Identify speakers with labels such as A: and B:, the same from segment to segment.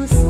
A: you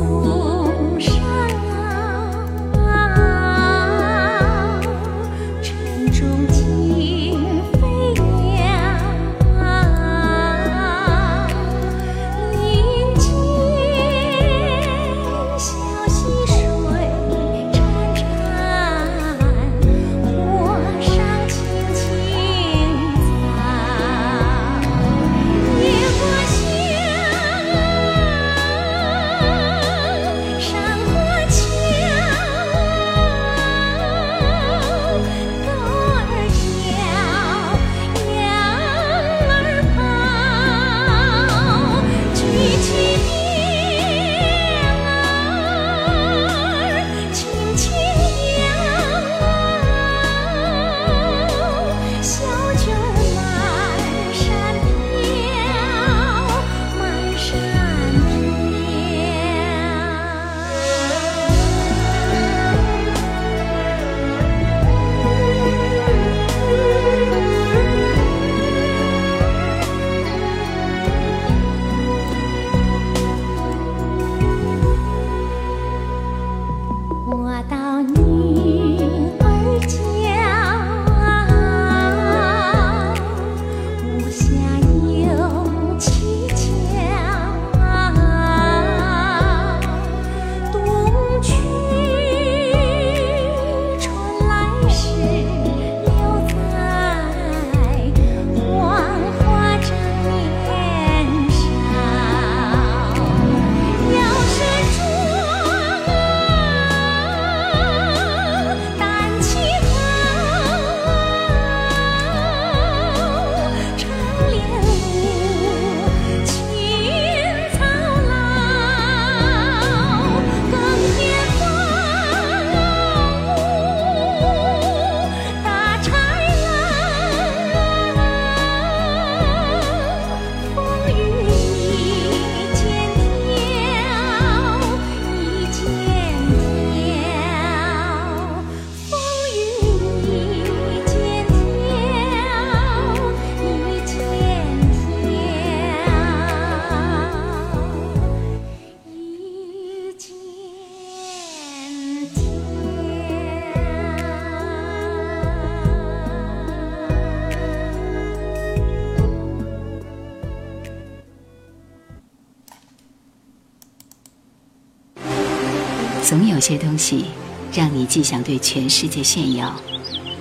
A: 总有些东西，让你既想对全世界炫耀，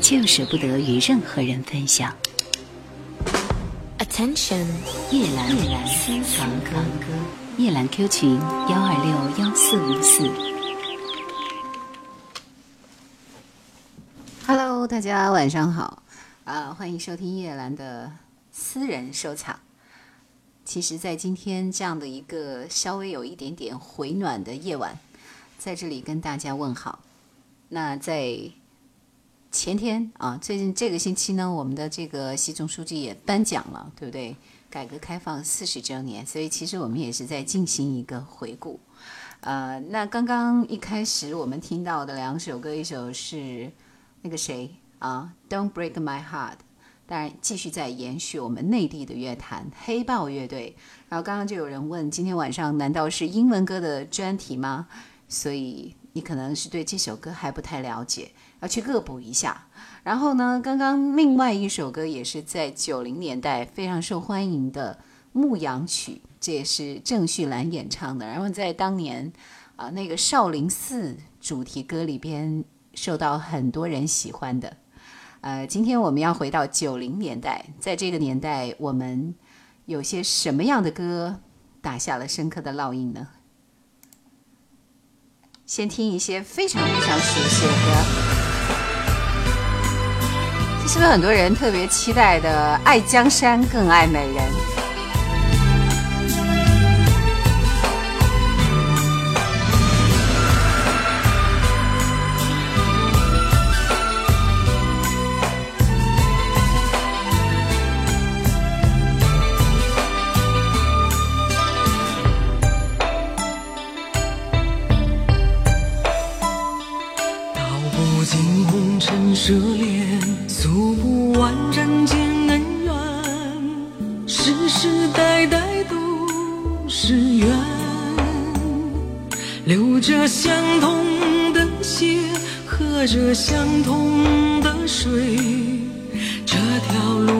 A: 却又舍不得与任何人分享。Attention，夜阑私房歌，夜兰 Q 群幺二六幺四五四。Hello，大家晚上好，啊，欢迎收听叶兰的私人收藏。其实，在今天这样的一个稍微有一点点回暖的夜晚。在这里跟大家问好。那在前天啊，最近这个星期呢，我们的这个习总书记也颁奖了，对不对？改革开放四十周年，所以其实我们也是在进行一个回顾。呃，那刚刚一开始我们听到的两首歌，一首是那个谁啊，Don't Break My Heart，当然继续在延续我们内地的乐坛黑豹乐队。然后刚刚就有人问，今天晚上难道是英文歌的专题吗？所以你可能是对这首歌还不太了解，要去恶补一下。然后呢，刚刚另外一首歌也是在九零年代非常受欢迎的《牧羊曲》，这也是郑绪岚演唱的。然后在当年啊，那个少林寺主题歌里边受到很多人喜欢的。呃，今天我们要回到九零年代，在这个年代，我们有些什么样的歌打下了深刻的烙印呢？先听一些非常非常熟悉的歌，这是不是很多人特别期待的《爱江山更爱美人》？
B: 着相同的血，喝着相同的水，这条路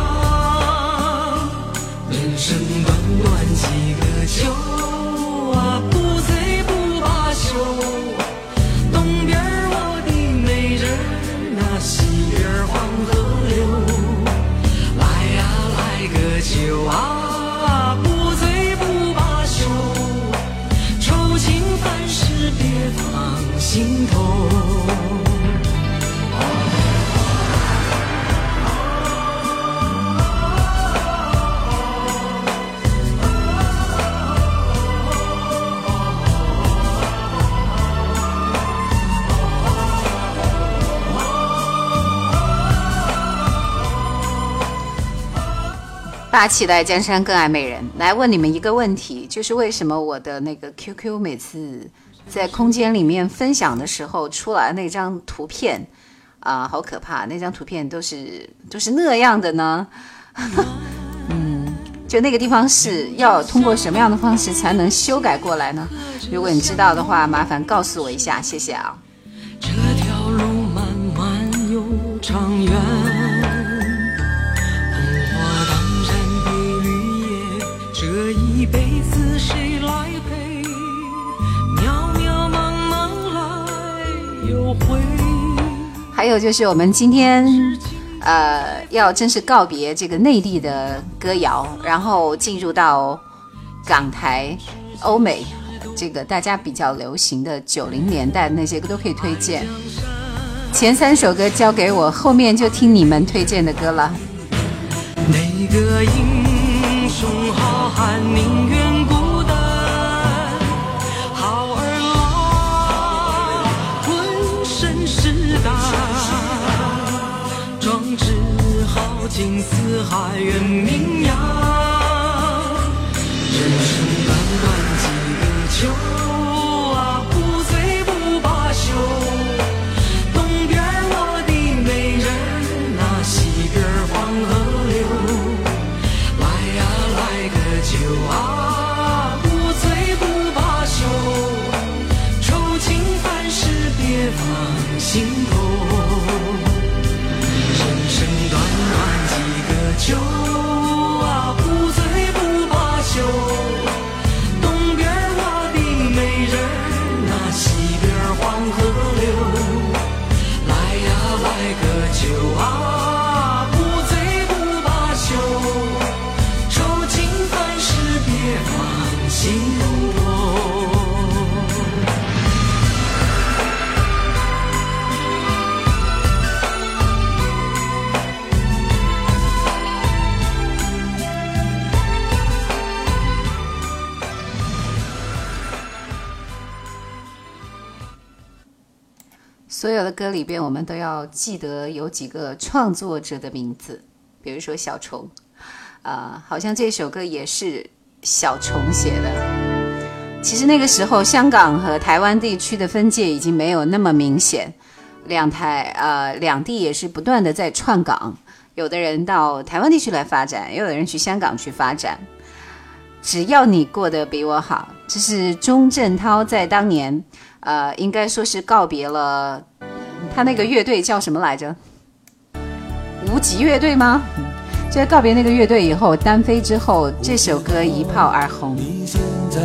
A: 他期待江山更爱美人。来问你们一个问题，就是为什么我的那个 QQ 每次在空间里面分享的时候出来那张图片啊，好可怕！那张图片都是都是那样的呢？嗯，就那个地方是要通过什么样的方式才能修改过来呢？如果你知道的话，麻烦告诉我一下，谢谢啊。
B: 这条路漫漫又长远。一辈子谁来陪？渺渺茫茫来又回。
A: 还有就是我们今天，呃，要正式告别这个内地的歌谣，然后进入到港台、欧美这个大家比较流行的九零年代那些歌都可以推荐。前三首歌交给我，后面就听你们推荐的歌了。
B: 那个雄好汉宁愿孤单。好儿郎浑身是胆，壮志豪情四海远名扬。
A: 所有的歌里边，我们都要记得有几个创作者的名字，比如说小虫，啊、好像这首歌也是小虫写的。其实那个时候，香港和台湾地区的分界已经没有那么明显，两台呃两地也是不断的在串港，有的人到台湾地区来发展，也有的人去香港去发展。只要你过得比我好，这是钟镇涛在当年，呃，应该说是告别了他那个乐队叫什么来着？无极乐队吗？就在告别那个乐队以后，单飞之后，这首歌一炮而红。
C: 你现在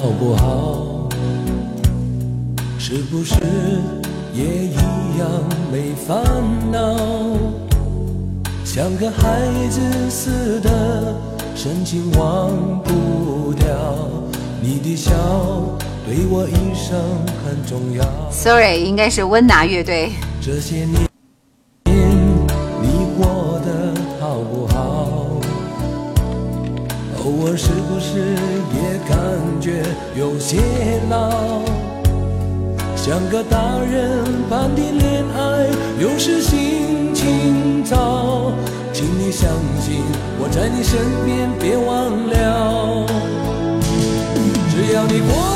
C: 好不好？是不是也一样没烦恼？像个孩子似的，深情忘不掉。你的笑对我一生很重要。
A: Sorry，应该是温拿乐队。
C: 这些年，你过得好不好？偶尔是不是也感觉有些老？像个大人般的恋爱，有时心情糟。请你相信我在你身边，别忘了。只要你过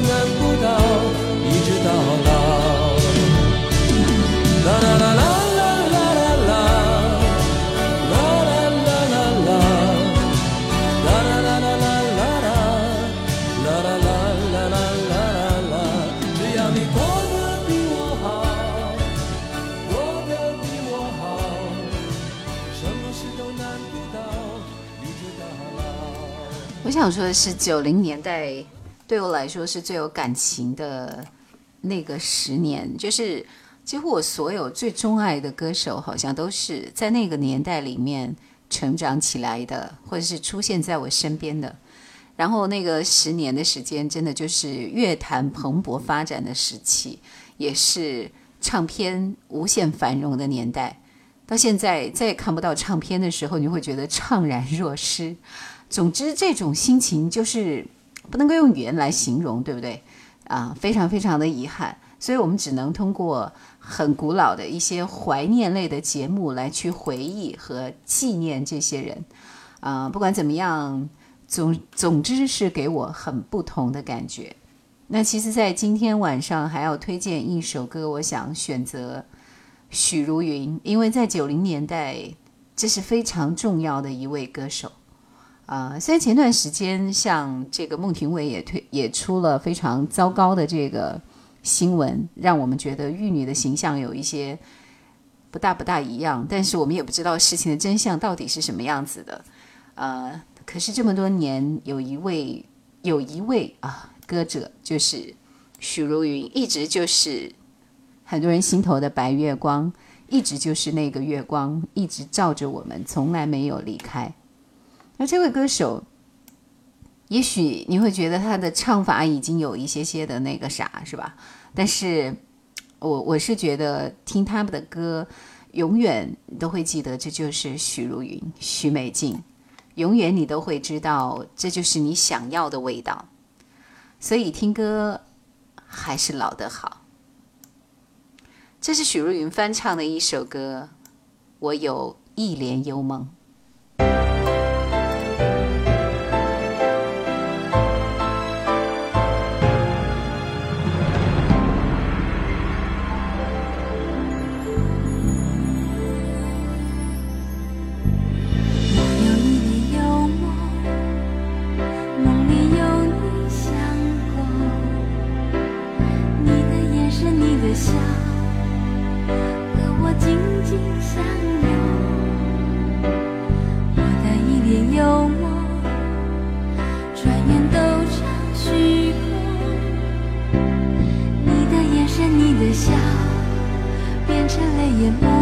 C: 难不倒，一直到老。啦啦啦啦。
A: 我想说的是，九零年代对我来说是最有感情的那个十年，就是几乎我所有最钟爱的歌手，好像都是在那个年代里面成长起来的，或者是出现在我身边的。然后那个十年的时间，真的就是乐坛蓬勃发展的时期，也是唱片无限繁荣的年代。到现在再也看不到唱片的时候，你会觉得怅然若失。总之，这种心情就是不能够用语言来形容，对不对？啊，非常非常的遗憾，所以我们只能通过很古老的一些怀念类的节目来去回忆和纪念这些人。啊，不管怎么样，总总之是给我很不同的感觉。那其实，在今天晚上还要推荐一首歌，我想选择许茹芸，因为在九零年代，这是非常重要的一位歌手。啊，虽然前段时间像这个孟庭苇也推也出了非常糟糕的这个新闻，让我们觉得玉女的形象有一些不大不大一样，但是我们也不知道事情的真相到底是什么样子的。呃，可是这么多年，有一位有一位啊歌者，就是许茹芸，一直就是很多人心头的白月光，一直就是那个月光，一直照着我们，从来没有离开。这位歌手，也许你会觉得他的唱法已经有一些些的那个啥，是吧？但是，我我是觉得听他们的歌，永远都会记得这就是许茹芸、许美静，永远你都会知道这就是你想要的味道。所以听歌还是老的好。这是许茹芸翻唱的一首歌，《我有一帘幽梦》。
D: 茫茫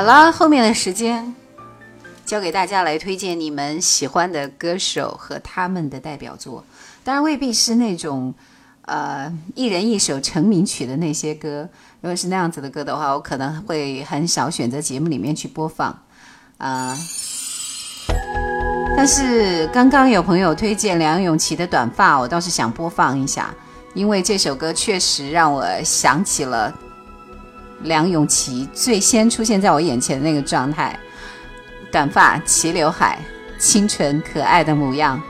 A: 好了，后面的时间交给大家来推荐你们喜欢的歌手和他们的代表作，当然未必是那种呃一人一首成名曲的那些歌。如果是那样子的歌的话，我可能会很少选择节目里面去播放啊。但是刚刚有朋友推荐梁咏琪的《短发》，我倒是想播放一下，因为这首歌确实让我想起了。梁咏琪最先出现在我眼前的那个状态，短发、齐刘海、清纯可爱的模样，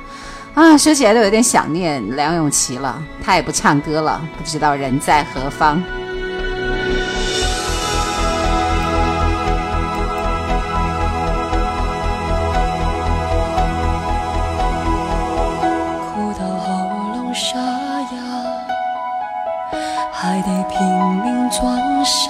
A: 啊，说起来都有点想念梁咏琪了。她也不唱歌了，不知道人在何方。
D: 哭到喉咙沙哑，还得拼命装傻。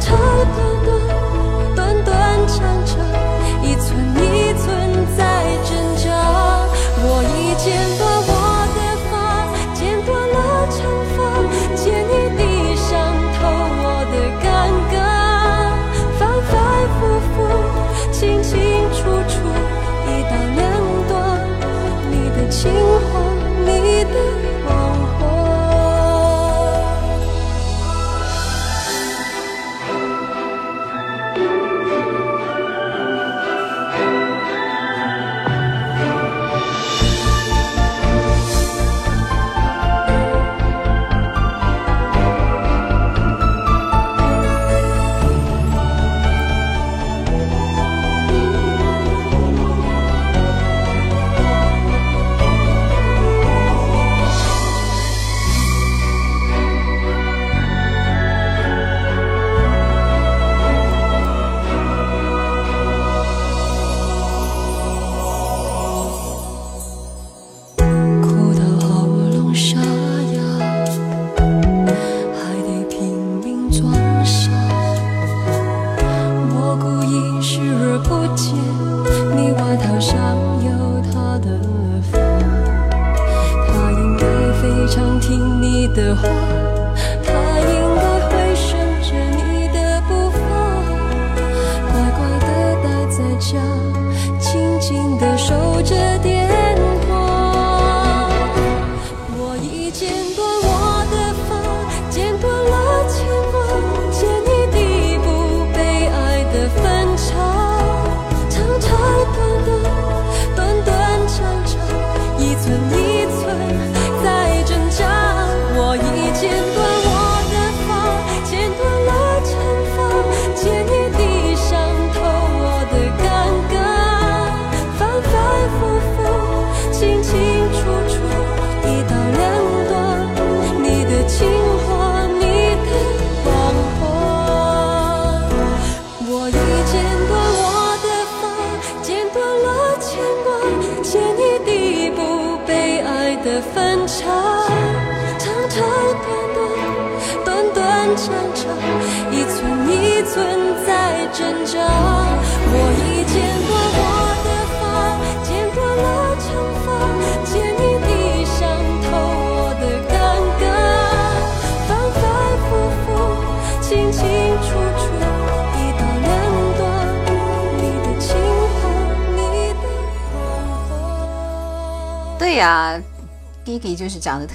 D: 长长短短，短短长长，一寸一寸在挣扎。我已剪断我的发，剪断了长发，剪一地伤透我的尴尬，反反复复，清清楚楚，一刀两断，你的情话，你的谎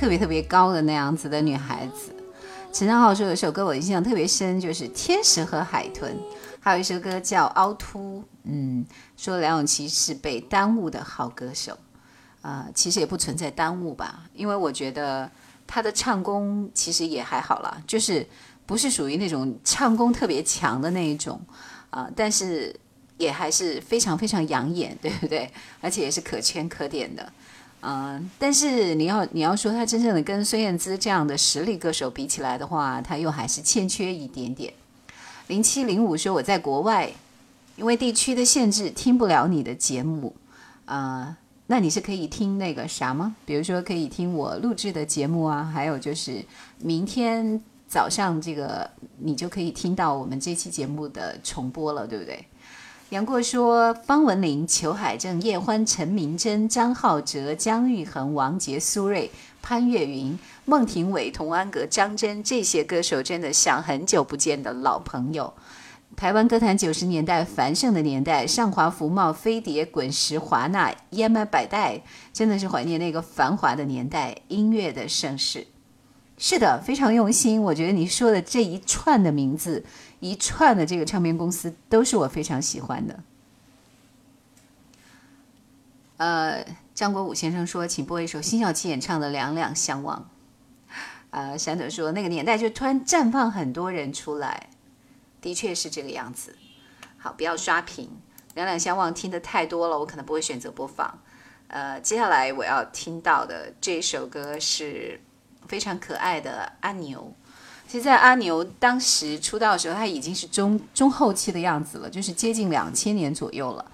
A: 特别特别高的那样子的女孩子。陈昌浩说有一首歌我印象特别深，就是《天使和海豚》，还有一首歌叫《凹凸》。嗯，说梁咏琪是被耽误的好歌手，呃，其实也不存在耽误吧，因为我觉得她的唱功其实也还好啦，就是不是属于那种唱功特别强的那一种啊、但是也还是非常非常养眼，对不对？而且也是可圈可点的。嗯，但是你要你要说他真正的跟孙燕姿这样的实力歌手比起来的话，他又还是欠缺一点点。零七零五说我在国外，因为地区的限制听不了你的节目，啊、那你是可以听那个啥吗？比如说可以听我录制的节目啊，还有就是明天早上这个你就可以听到我们这期节目的重播了，对不对？杨过说：方文琳、裘海正、叶欢、陈明真、张浩哲、姜育恒、王杰、苏芮、潘越云、孟庭苇、童安格、张真这些歌手，真的像很久不见的老朋友。台湾歌坛九十年代繁盛的年代，上华福茂、飞碟、滚石、华纳、EMI 百代，真的是怀念那个繁华的年代，音乐的盛世。是的，非常用心。我觉得你说的这一串的名字，一串的这个唱片公司，都是我非常喜欢的。呃，张国武先生说，请播一首辛晓琪演唱的《两两相望》。呃，山德说，那个年代就突然绽放很多人出来，的确是这个样子。好，不要刷屏，《两两相望》听的太多了，我可能不会选择播放。呃，接下来我要听到的这首歌是非常可爱的阿牛。其实，在阿牛当时出道的时候，他已经是中中后期的样子了，就是接近两千年左右了。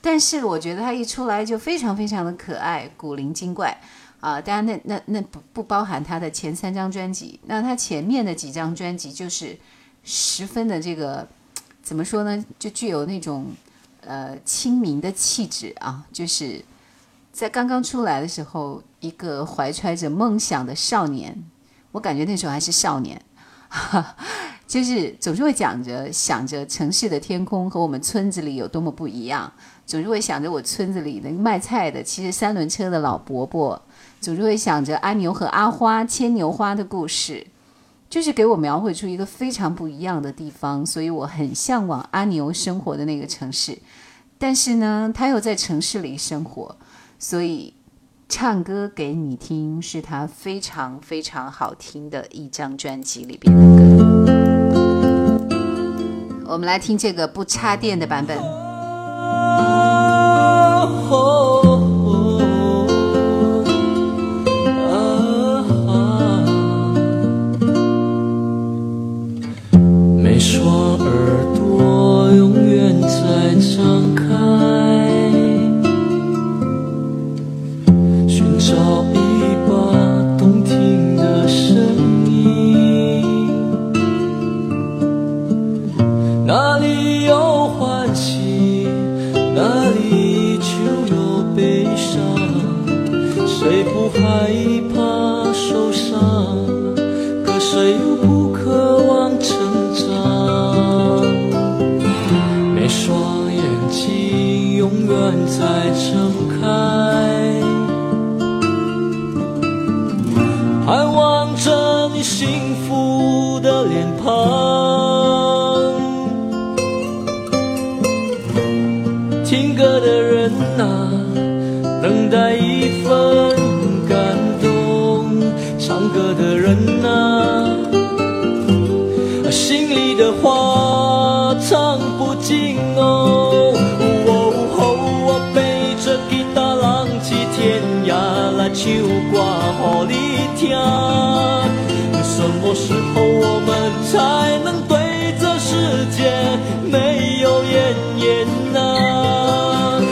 A: 但是我觉得他一出来就非常非常的可爱，古灵精怪啊、当然那那那不不包含他的前三张专辑，那他前面的几张专辑就是十分的这个怎么说呢，就具有那种呃亲民的气质啊，就是在刚刚出来的时候，一个怀揣着梦想的少年，我感觉那时候还是少年。就是总是会讲着想着城市的天空和我们村子里有多么不一样，总是会想着我村子里那个卖菜的骑着三轮车的老伯伯，总是会想着阿牛和阿花牵牛花的故事，就是给我描绘出一个非常不一样的地方，所以我很向往阿牛生活的那个城市。但是呢，他又在城市里生活，所以唱歌给你听是他非常非常好听的一张专辑里边的歌。我们来听这个不插电的版本。
C: 每双耳朵永远在唱么时候我们才能对这世界没有怨言呢、哦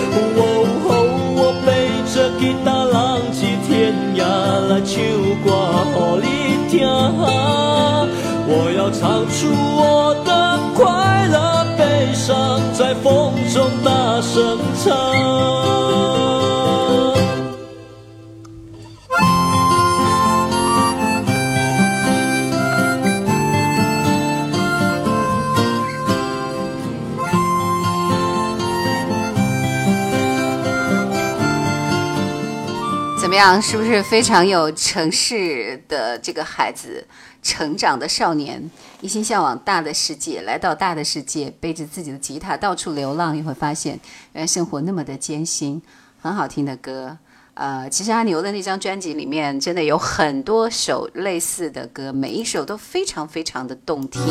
C: 哦，我背着吉他浪迹天涯来唱歌给你听。我要唱出我的快乐悲伤，在风中大声唱。
A: 么样？是不是非常有城市的这个孩子成长的少年，一心向往大的世界，来到大的世界，背着自己的吉他到处流浪，你会发现，原来生活那么的艰辛。很好听的歌，呃，其实阿牛的那张专辑里面真的有很多首类似的歌，每一首都非常非常的动听。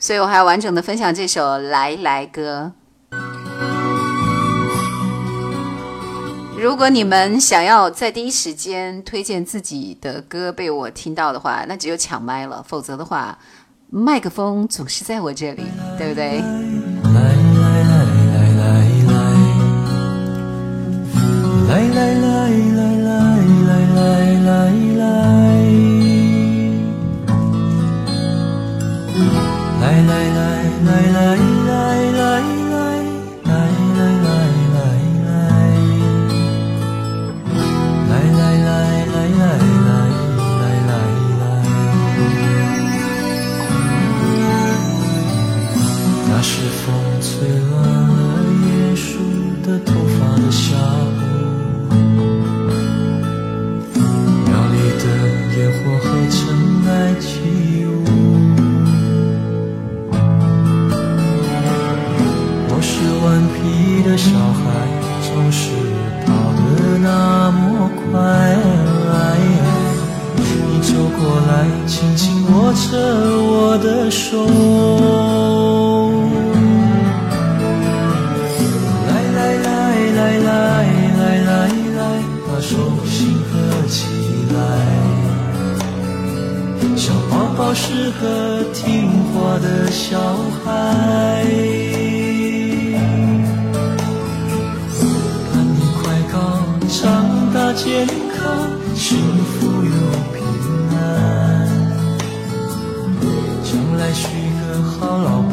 A: 所以我还要完整的分享这首《来来歌》。如果你们想要在第一时间推荐自己的歌被我听到的话，那只有抢麦了，否则的话，麦克风总是在我这里，对不对？
C: 来来来来来来，来来来来来来来来，来来来来来来吹乱了椰树的头发的下午，庙里的烟火和尘埃起舞。我是顽皮的小孩，总是跑得那么快。你走过来，轻轻握着我的手。宝宝是个听话的小孩。盼你快高长大健康，幸福又平安。将来娶个好老婆，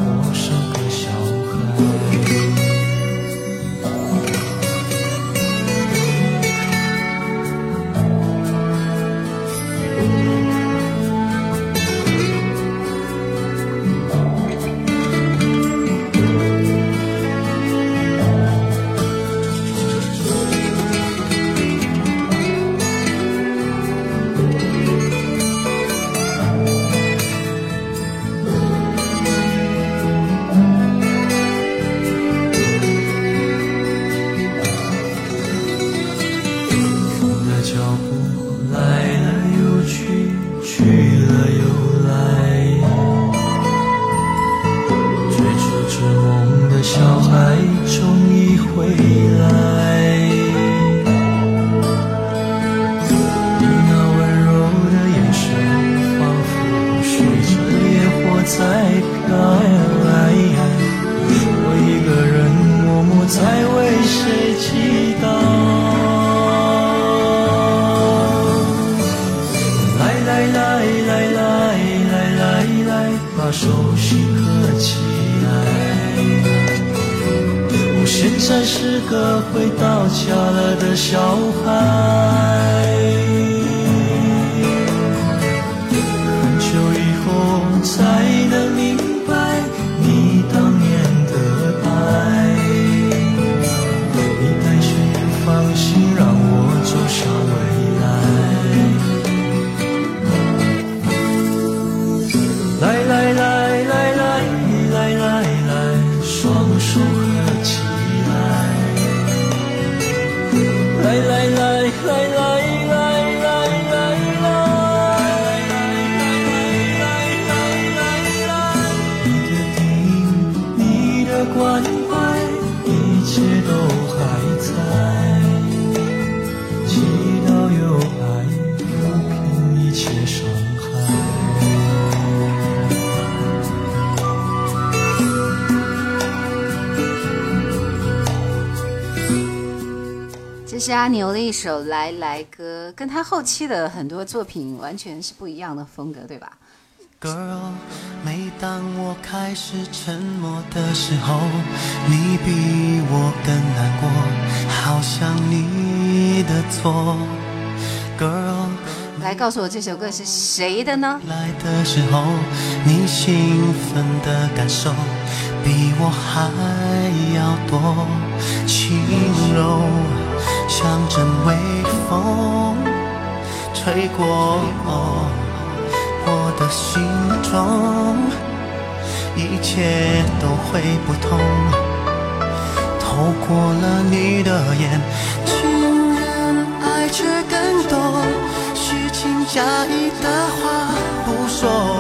C: 是
A: 阿牛的一首《来来歌》，跟他后期的很多作品完全是不一样的风格，对吧
E: ？Girl，每当我开始沉默的时候，你比我更难过，好像你的错。Girl，
A: 来告诉我这首歌是谁的呢？
E: 来的时候，你兴奋的感受比我还要多，轻柔像阵微风吹过我的心中，一切都会不同。透过了你的眼，情人爱却更多，虚情假意的话不说，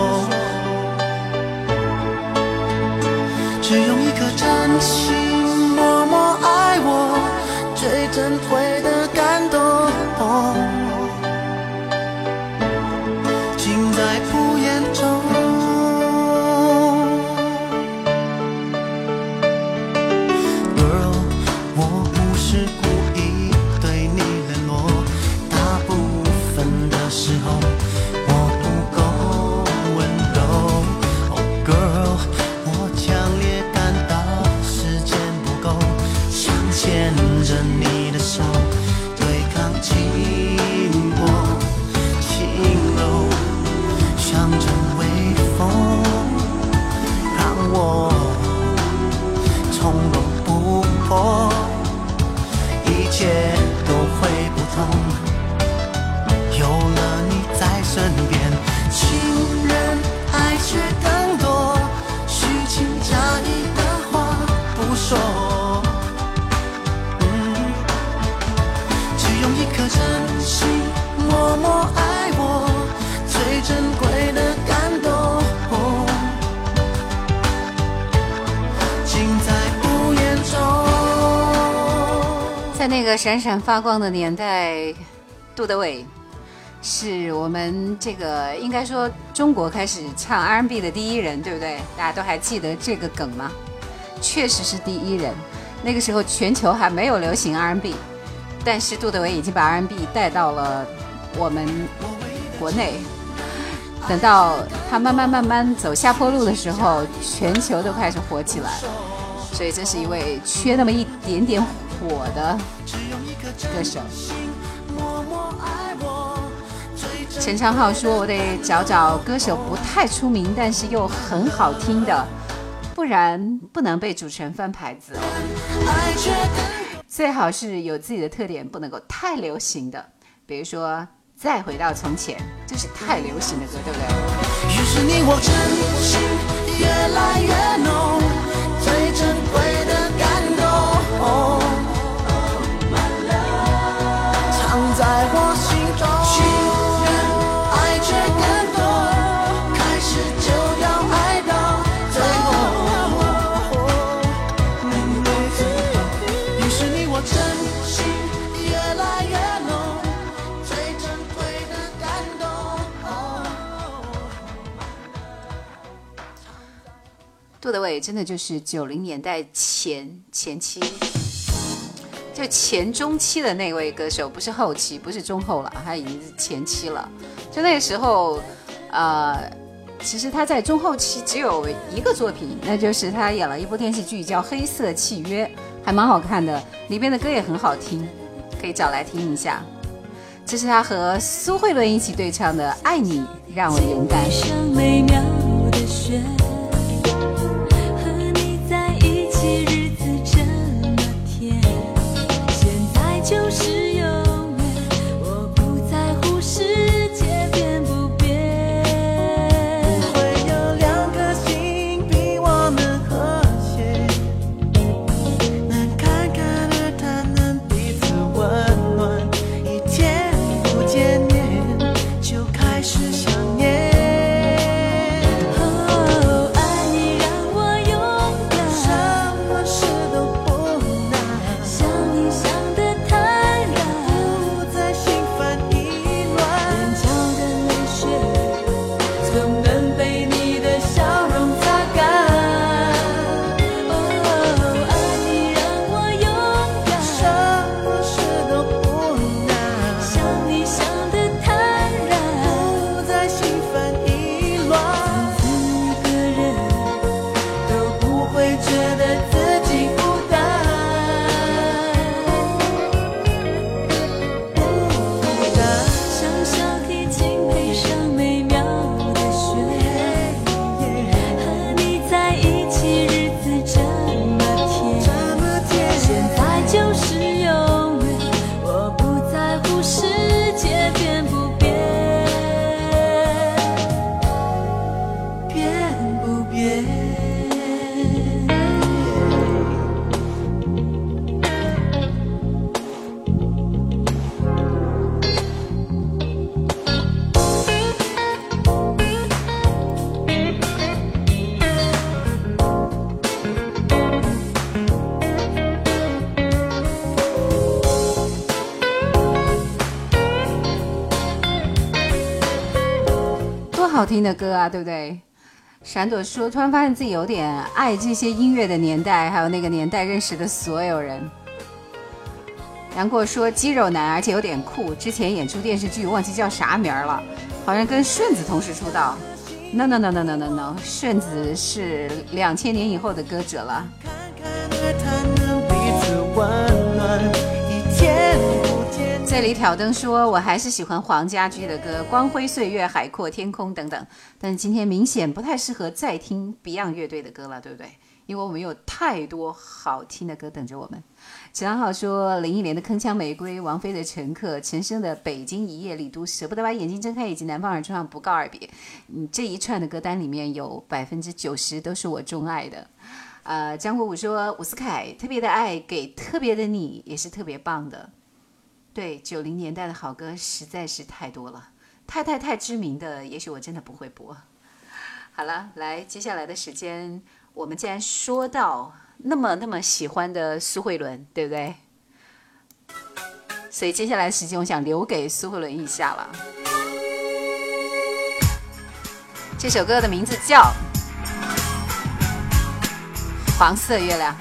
A: 个闪闪发光的年代，杜德伟是我们这个应该说中国开始唱 R&B 的第一人，对不对？大家都还记得这个梗吗？确实是第一人。那个时候全球还没有流行 R&B，但是杜德伟已经把 R&B 带到了我们国内。等到他慢慢慢慢走下坡路的时候，全球都开始火起来。所以这是一位缺那么一点点火的歌手。陈昌浩说：“我得找找歌手不太出名，但是又很好听的，不然不能被主持人翻牌子。最好是有自己的特点，不能够太流行的。比如说《再回到从前》，这是太流行的歌，对不对？
E: 于是你我真心越来越浓，
A: 杜德伟真的就是九零年代前前期，就前中期的那位歌手，不是后期，不是中后了，他已经是前期了。就那个时候，呃，其实他在中后期只有一个作品，那就是他演了一部电视剧叫《黑色契约》，还蛮好看的，里边的歌也很好听，可以找来听一下。这是他和苏慧伦一起对唱的《爱你让我勇敢》。听的歌啊，对不对？闪朵说，突然发现自己有点爱这些音乐的年代，还有那个年代认识的所有人。杨过说肌肉男，而且有点酷。之前演出电视剧，忘记叫啥名儿了，好像跟顺子同时出道。No no no no no no no，顺子是两千年以后的歌者了。这里挑灯说，我还是喜欢黄家驹的歌，《光辉岁月》《海阔天空》等等。但今天明显不太适合再听 Beyond 乐队的歌了，对不对？因为我们有太多好听的歌等着我们。陈良好说，林忆莲的《铿锵玫瑰》，王菲的《乘客》，陈升的《北京一夜》，李都舍不得把眼睛睁开，以及南方二重唱不告而别。嗯，这一串的歌单里面有百分之九十都是我钟爱的。呃，张国武说，伍思凯特别的爱给特别的你，也是特别棒的。对，九零年代的好歌实在是太多了，太太太知名的，也许我真的不会播。好了，来，接下来的时间，我们既然说到那么那么喜欢的苏慧伦，对不对？所以接下来时间，我想留给苏慧伦一下了。这首歌的名字叫《黄色月亮》。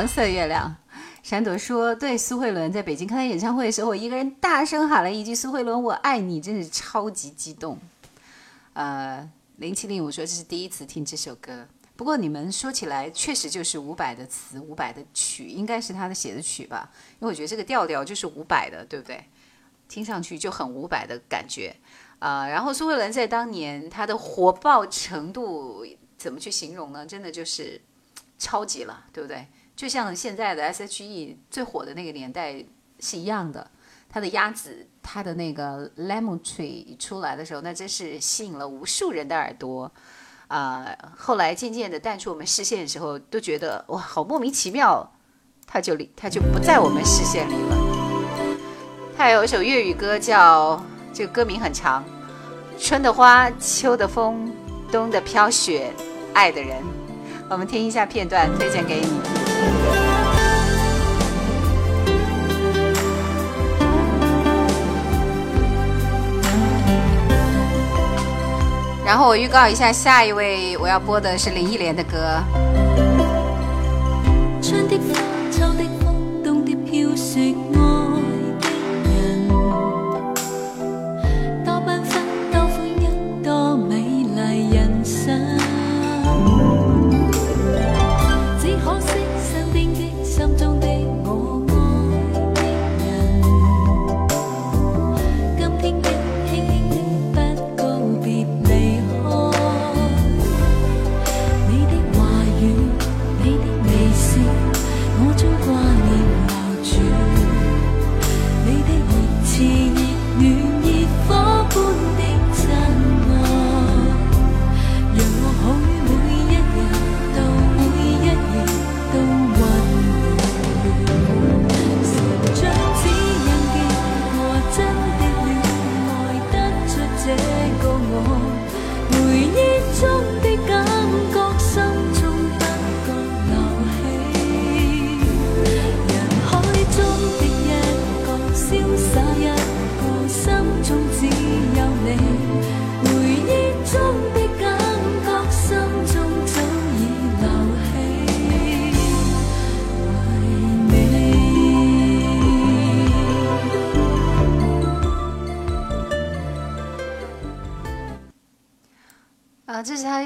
D: 黄色月亮。
A: 闪朵说：“对苏慧伦在北京看她演唱会的时候，我一个人大声喊了一句‘苏慧伦，我爱你’，真是超级激动。”呃，零七零五说这是第一次听这首歌，不过你们说起来确实就是伍佰的词，伍佰的曲，应该是他的写的曲吧？因为我觉得这个调调就是伍佰的，对不对？听上去就很伍佰的感觉。啊、然后苏慧伦在当年她的火爆程度怎么去形容呢？真的就是超级了，对不对？就像现在的 S.H.E 最火的那个年代是一样的。他的鸭子，他的那个 Lemon Tree 出来的时候，那真是吸引了无数人的耳朵。啊、后来渐渐的淡出我们视线的时候，都觉得哇，好莫名其妙，他就离他就不在我们视线里了。他有一首粤语歌叫，这个歌名很长，春的花，秋的风，冬的飘雪，爱的人。我们听一下片段，推荐给你。然后我预告一下，下一位我要播的是林忆莲的歌。
D: 春的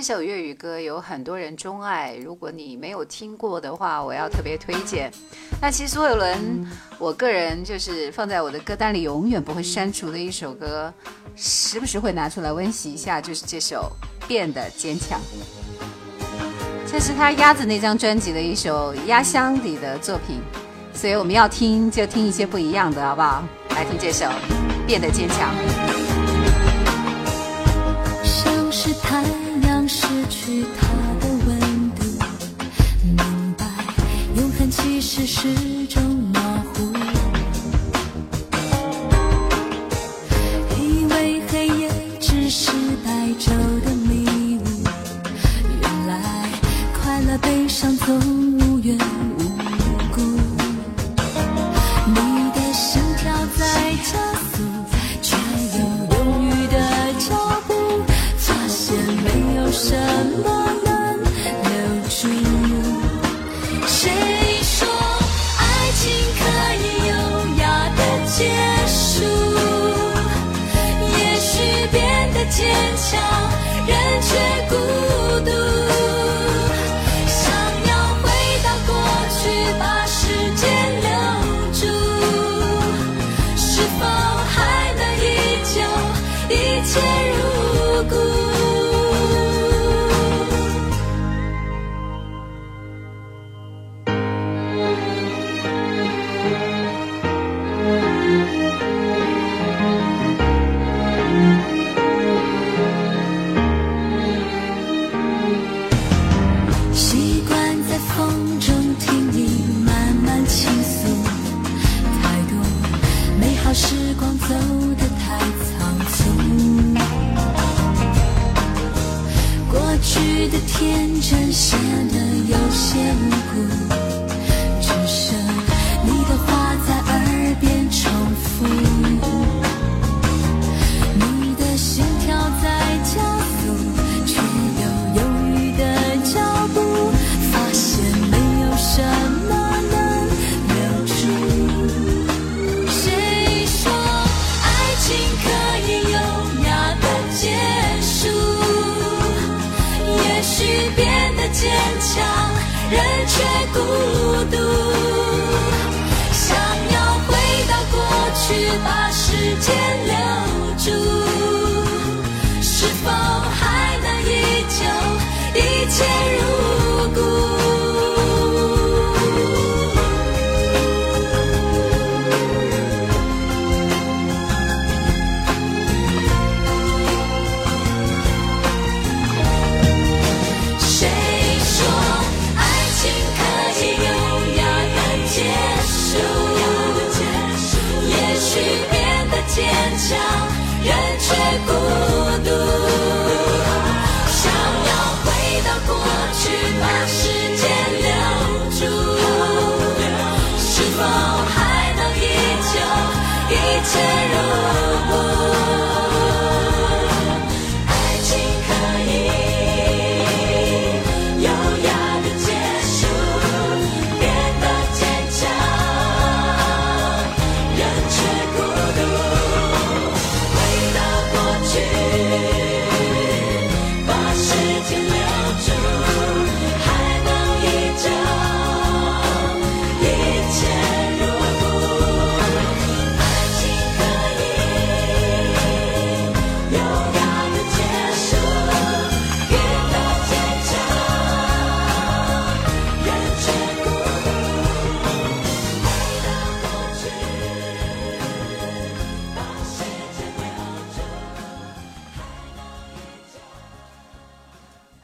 A: 首粤语歌，有很多人钟爱。如果你没有听过的话，我要特别推荐。那其实苏有伦，我个人就是放在我的歌单里永远不会删除的一首歌，时不时会拿出来温习一下，就是这首《变得坚强》。这是他鸭子那张专辑的一首压箱底的作品，所以我们要听就听一些不一样的，好不好？来听这首《变得坚强》。
D: 像是太去它的温度，明白永恒其实是种模糊。以为黑夜只是白昼的迷雾，原来快乐悲伤总无缘坚强，人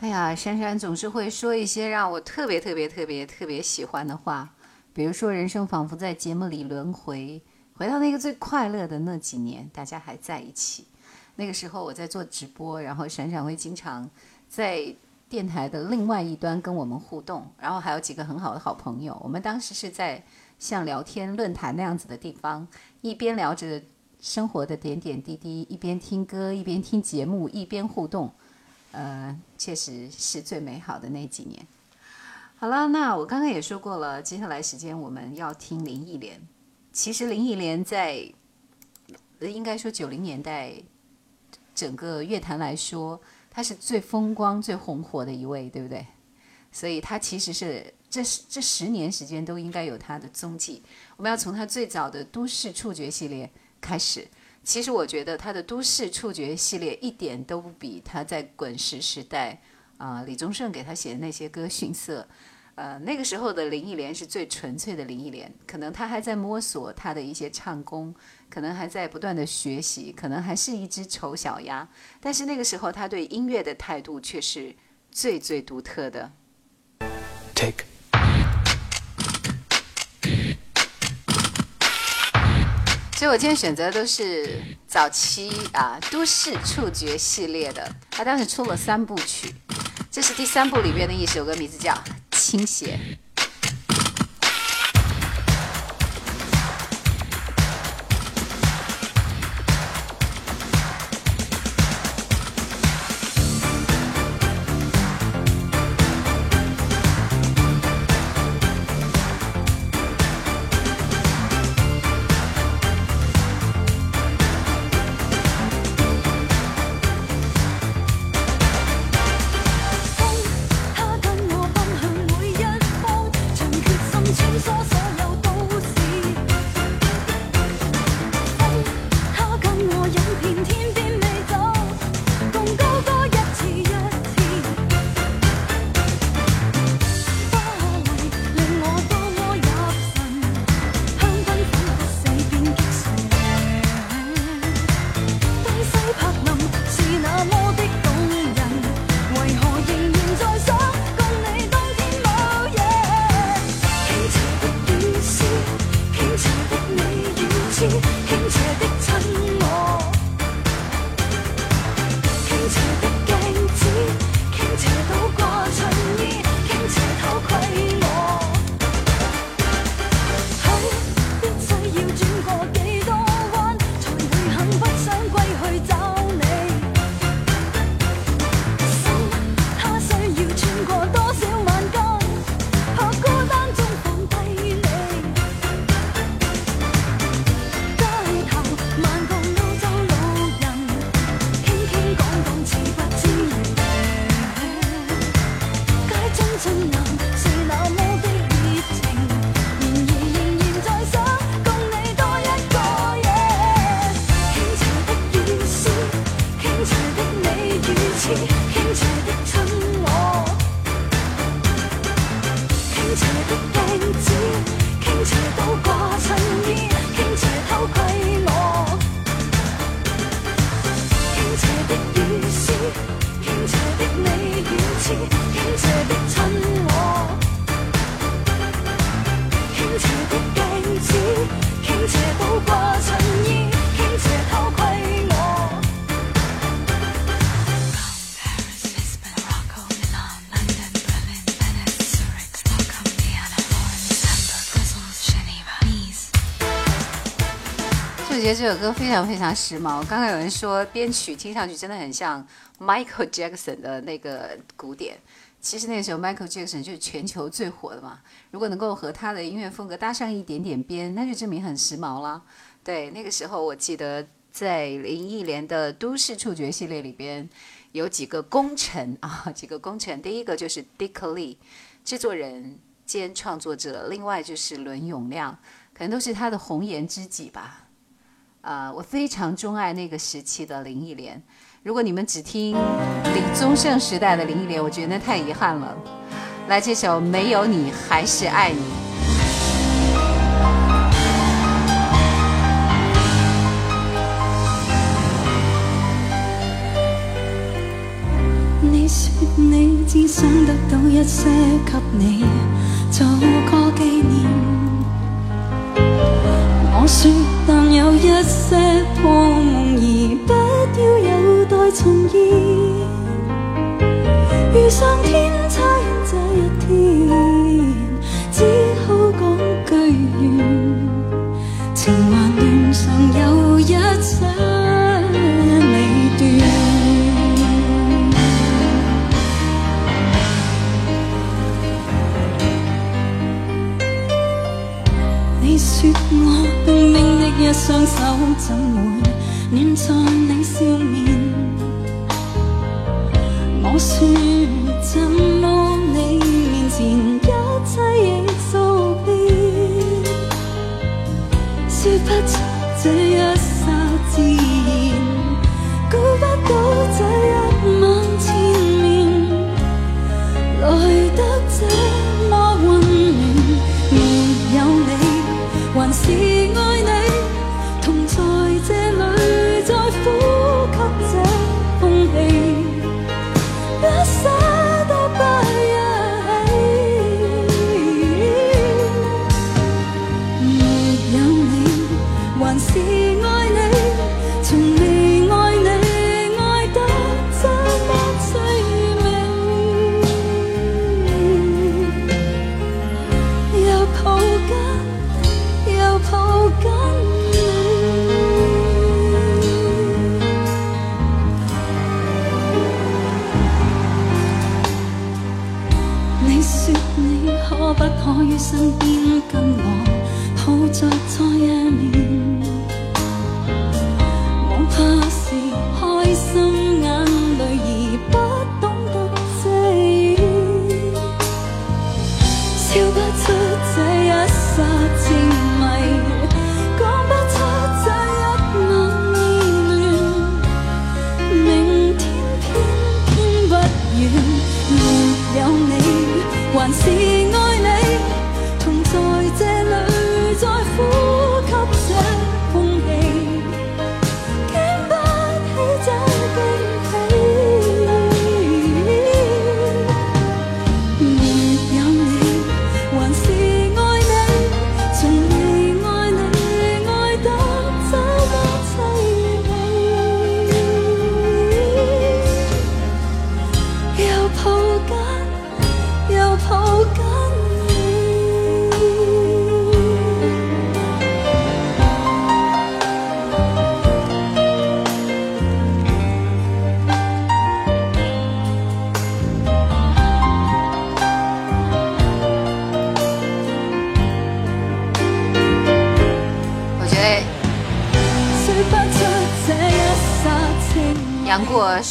A: 哎呀，珊珊总是会说一些让我特别特别特别特别喜欢的话，比如说人生仿佛在节目里轮回，回到那个最快乐的那几年，大家还在一起。那个时候我在做直播，然后闪闪会经常在电台的另外一端跟我们互动，然后还有几个很好的好朋友。我们当时是在像聊天论坛那样子的地方，一边聊着生活的点点滴滴，一边听歌，一边听节目，一边互动。呃，确实是最美好的那几年。好了，那我刚刚也说过了，接下来时间我们要听林忆莲。其实林忆莲在，应该说九零年代整个乐坛来说，她是最风光、最红火的一位，对不对？所以她其实是这这十年时间都应该有她的踪迹。我们要从她最早的都市触觉系列开始。其实我觉得他的都市触觉系列一点都不比他在滚石时代啊、李宗盛给他写的那些歌逊色。呃，那个时候的林忆莲是最纯粹的林忆莲，可能她还在摸索她的一些唱功，可能还在不断的学习，可能还是一只丑小鸭。但是那个时候，她对音乐的态度却是最最独特的。
C: Take.
A: 所以我今天选择的都是早期啊都市触觉系列的，他当时出了三部曲，这是第三部里面的一首歌，名字叫《倾斜》。这首歌非常非常时髦。刚刚有人说编曲听上去真的很像 Michael Jackson 的那个鼓点，其实那个时候 Michael Jackson 就是全球最火的嘛。如果能够和他的音乐风格搭上一点点边，那就证明很时髦了。对，那个时候我记得在林忆莲的都市触觉系列里边有几个功臣啊，几个功臣。第一个就是 Dick Lee，制作人兼创作者，另外就是伦永亮，可能都是他的红颜知己吧。啊、我非常钟爱那个时期的林忆莲。如果你们只听李宗盛时代的林忆莲，我觉得那太遗憾了。来，这首《没有你还是爱你》。
D: 你说你只想得到一些给你做个纪念。我说但有一些破梦而不要有待重现。遇上天差这一天，一双手怎会暖在你笑面？我说怎么你面前一切亦做变，说不出这一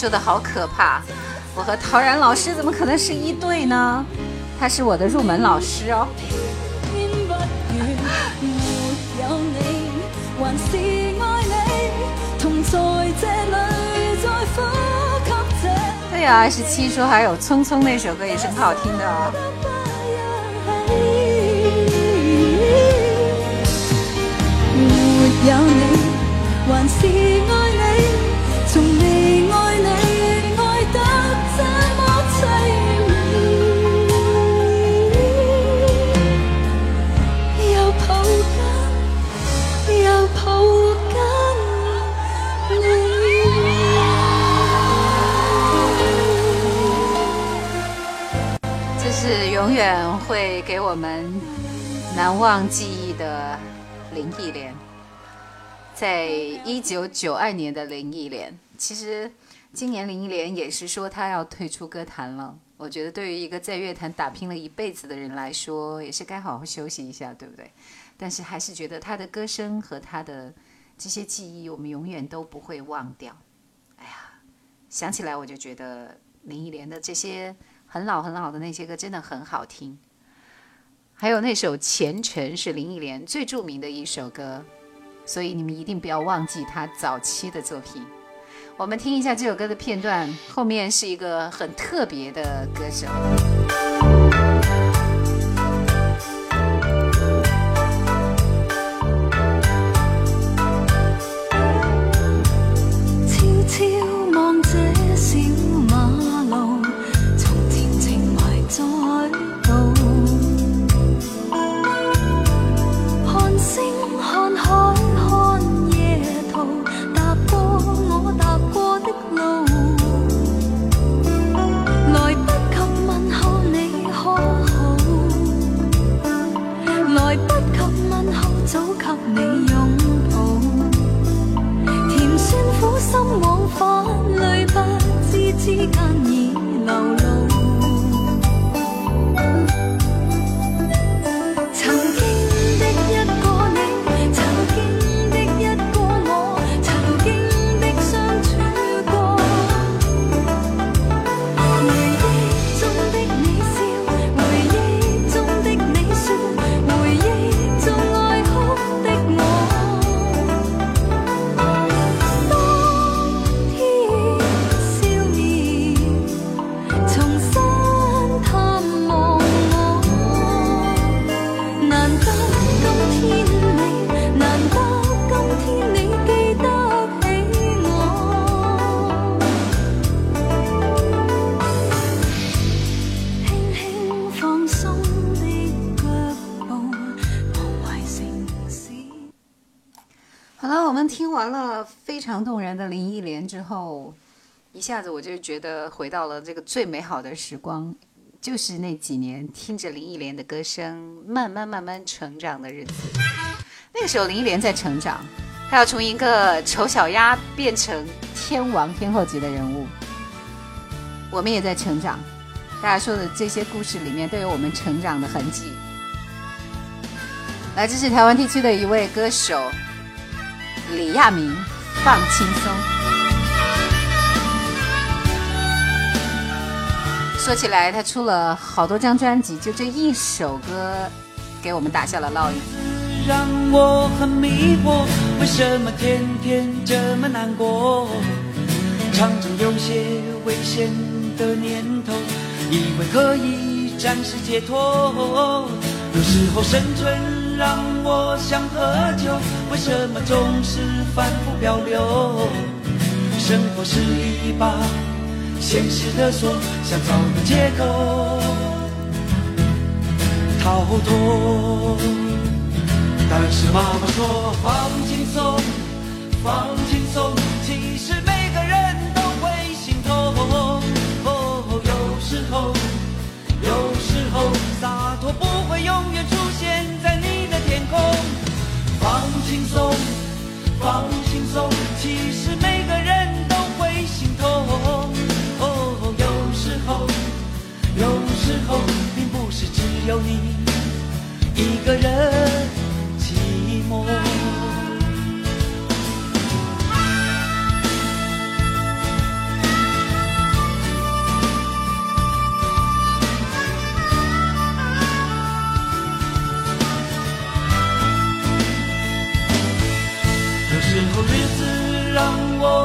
A: 的好可怕，我和陶然老师怎么可能是一对呢？他是我的入门老师哦。对呀、二十七说还有《匆匆》那首歌也是很好听的哦。
D: 没有你，
A: 难忘记忆的林忆莲。在一九九二年的林忆莲，其实今年林忆莲也是说她要退出歌坛了。我觉得对于一个在乐坛打拼了一辈子的人来说，也是该好好休息一下，对不对？但是还是觉得她的歌声和她的这些记忆，我们永远都不会忘掉。哎呀，想起来我就觉得林忆莲的这些很老很老的那些歌真的很好听。还有那首《前尘》是林忆莲最著名的一首歌，所以你们一定不要忘记她早期的作品。我们听一下这首歌的片段，后面是一个很特别的歌手。
D: 心往返。
A: 听完了非常动人的林忆莲之后，一下子我就觉得回到了这个最美好的时光，就是那几年听着林忆莲的歌声，慢慢慢慢成长的日子。那个时候林忆莲在成长，她要从一个丑小鸭变成天王天后级的人物。我们也在成长，大家说的这些故事里面都有我们成长的痕迹。来，这是台湾地区的一位歌手李亚明，放轻松。说起来，他出了好多张专辑，就这一首歌给我们打下了烙印。
F: 让我很迷惑，为什么天天这么难过？常常有些危险的念头，以为可以暂时解脱。有时候生存让我想喝酒，为什么总是反复漂流？生活是一把现实的锁，想找个借口逃脱。但是妈妈说放轻松，放轻松，其实每个人都会心痛。哦，有时候，有时候洒脱不会永远出现在你天空。放轻松，放轻松，其实每个人都会心痛。哦，有时候，有时候并不是只有你一个人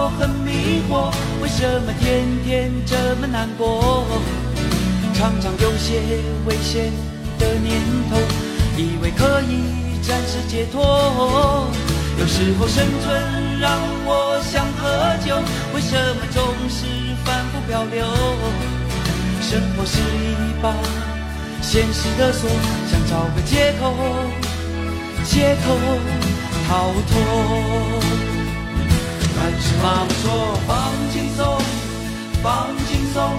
F: 我很迷惑，为什么天天这么难过？常常有些危险的念头，以为可以暂时解脱。有时候生存让我想喝酒，为什么总是反复漂流？生活是一把现实的锁，想找个借口，借口逃脱。但是妈妈说放轻松，放轻松，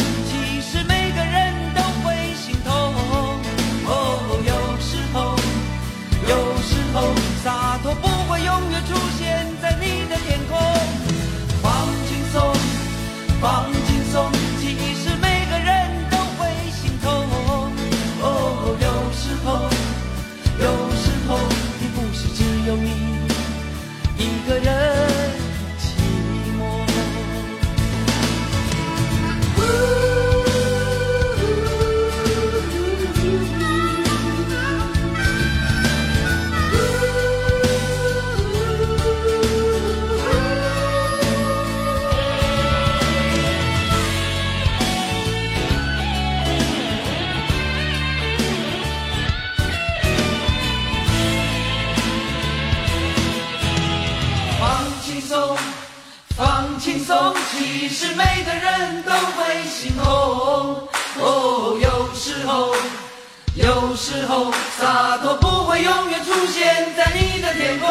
F: 其实每个人都会心痛。哦，有时候，有时候洒脱不会永远出现在你的天空。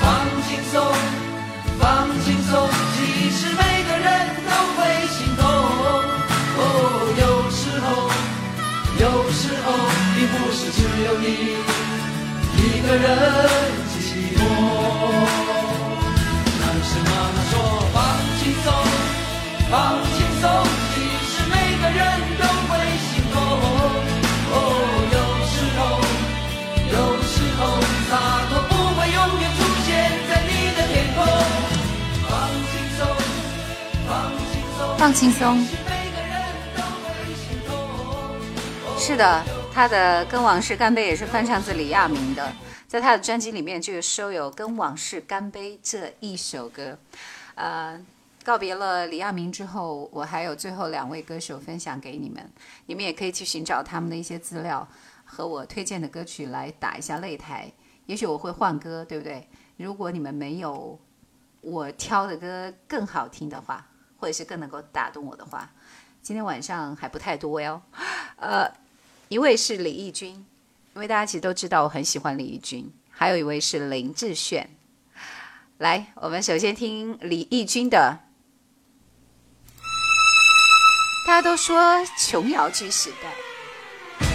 F: 放轻松，放轻松，其实每个人都会心痛。哦，有时候，有时候并不是只有你一个人放轻松。
A: 是的，他的《跟往事干杯》也是翻唱自李亚明的，在他的专辑里面就有收有《跟往事干杯》这一首歌。呃，告别了李亚明之后，我还有最后两位歌手分享给你们，你们也可以去寻找他们的一些资料和我推荐的歌曲来打一下擂台。也许我会换歌，对不对？如果你们没有我挑的歌更好听的话，或者是更能够打动我的话，今天晚上还不太多哟。呃，一位是李翊君，因为大家其实都知道我很喜欢李翊君，还有一位是林志炫。来，我们首先听李翊君的。大家都说琼瑶剧时代，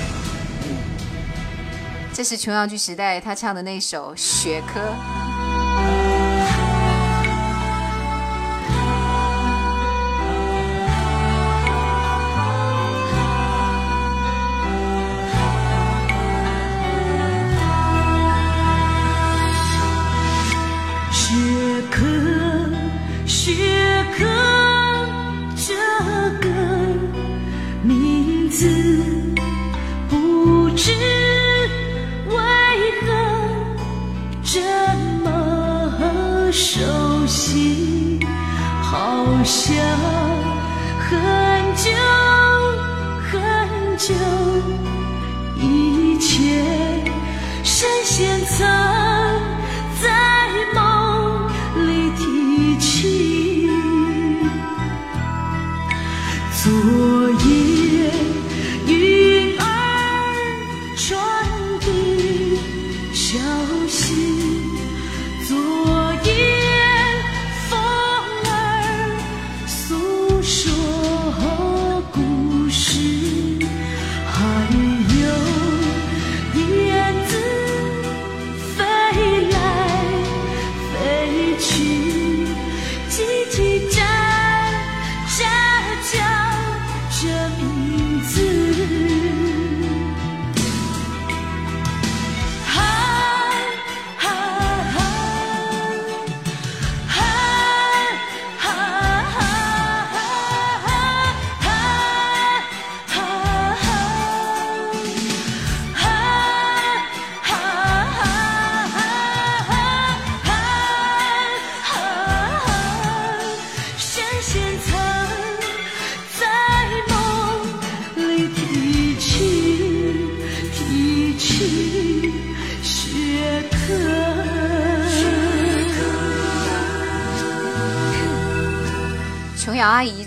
A: 这是琼瑶剧时代他唱的那首《雪珂》。
D: 知为何这么熟悉，好像很久很久以前，神仙曾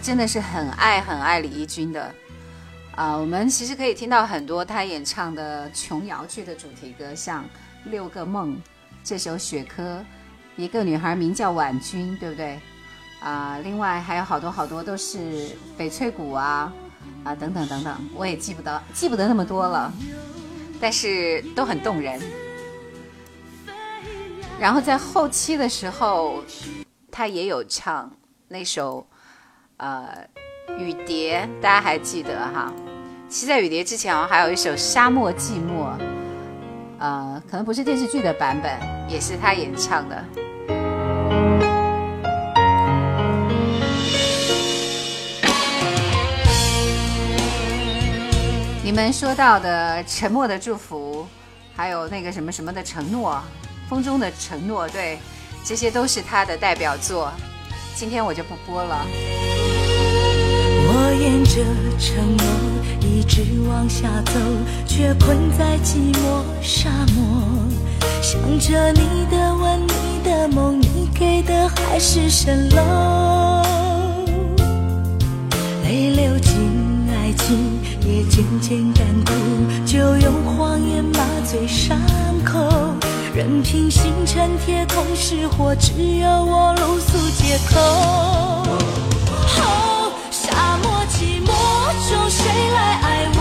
A: 真的是很爱很爱李翊君的，啊、我们其实可以听到很多她演唱的琼瑶剧的主题歌，像《六个梦》这首《雪珂》，一个女孩名叫婉君，对不对？啊、另外还有好多好多都是翡翠谷啊啊等等等等，我也记不得记不得那么多了，但是都很动人。然后在后期的时候，她也有唱那首。呃，雨蝶，大家还记得哈？其实，在雨蝶之前，好像还有一首《沙漠寂寞》，呃，可能不是电视剧的版本，也是他演唱的。你们说到的《沉默的祝福》，还有那个什么什么的承诺，《风中的承诺》，对，这些都是他的代表作。今天我就不播了。
D: 我沿着承诺一直往下走，却困在寂寞沙漠。想着你的吻，你的梦，你给的海市蜃楼。泪流尽爱情，也渐渐干枯，就用谎言麻醉伤。任凭星辰铁空失火，只有我露宿街头。哦，沙漠寂寞中谁来爱我？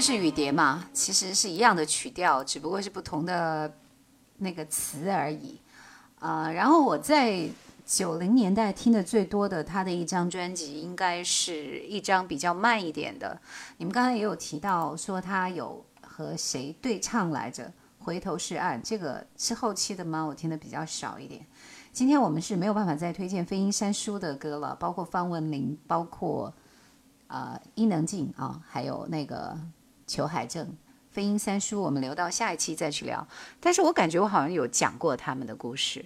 A: 就是雨蝶嘛，其实是一样的曲调，只不过是不同的那个词而已。啊、然后我在九零年代听的最多的他的一张专辑，应该是一张比较慢一点的。你们刚才也有提到说他有和谁对唱来着，《回头是岸》这个是后期的吗？我听的比较少一点。今天我们是没有办法再推荐飞鹰山叔的歌了，包括方文琳，包括呃伊能静啊，还有那个裘海正。飞鹰三叔，我们留到下一期再去聊。但是我感觉我好像有讲过他们的故事。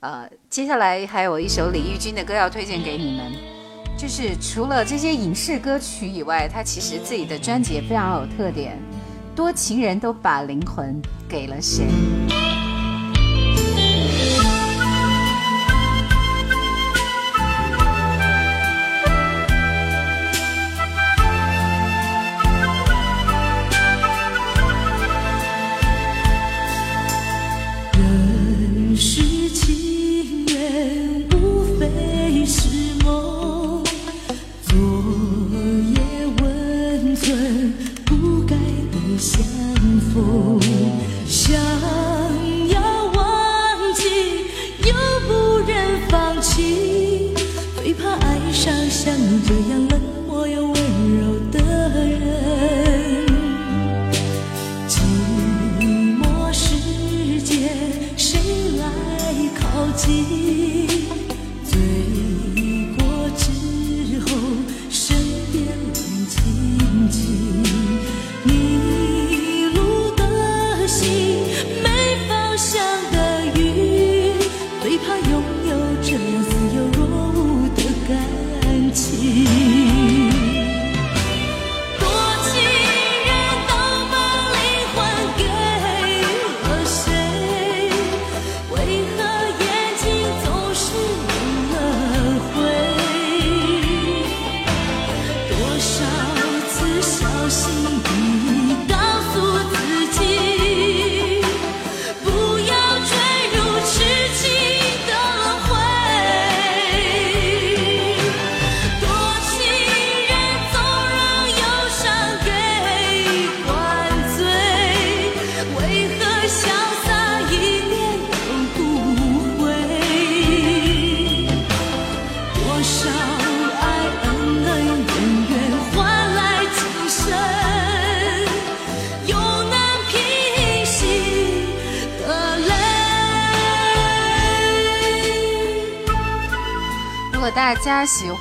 A: 呃，接下来还有一首李玉君的歌要推荐给你们，就是除了这些影视歌曲以外，他其实自己的专辑也非常有特点。多情人都把灵魂给了谁？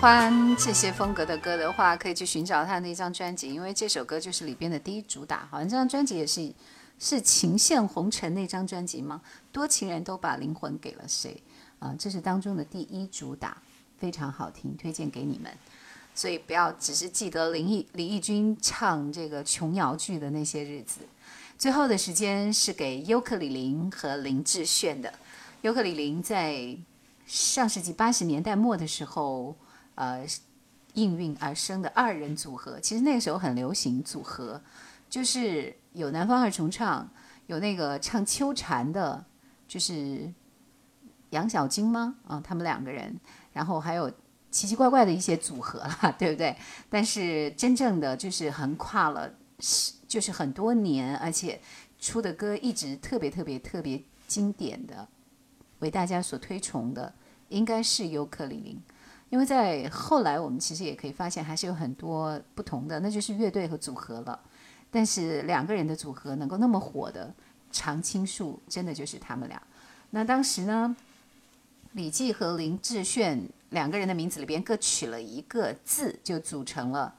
A: 欢这些风格的歌的话，可以去寻找他那张专辑，因为这首歌就是里边的第一主打。好像这张专辑也是是《情陷红尘》那张专辑吗？多情人都把灵魂给了谁？啊、这是当中的第一主打，非常好听，推荐给你们。所以不要只是记得林忆李翊君唱这个琼瑶剧的那些日子。最后的时间是给尤克里林和林志炫的。尤克里林在上世纪八十年代末的时候，呃，应运而生的二人组合，其实那个时候很流行组合，就是有南方二重唱，有那个唱秋蝉的，就是杨小晶吗？啊，他们两个人，然后还有奇奇怪怪的一些组合，对不对？但是真正的就是横跨了，就是很多年，而且出的歌一直特别特别特别经典的。为大家所推崇的应该是尤克里里，因为在后来我们其实也可以发现，还是有很多不同的，那就是乐队和组合了。但是两个人的组合能够那么火的常青树，真的就是他们俩。那当时呢，李记和林志炫两个人的名字里边各取了一个字，就组成了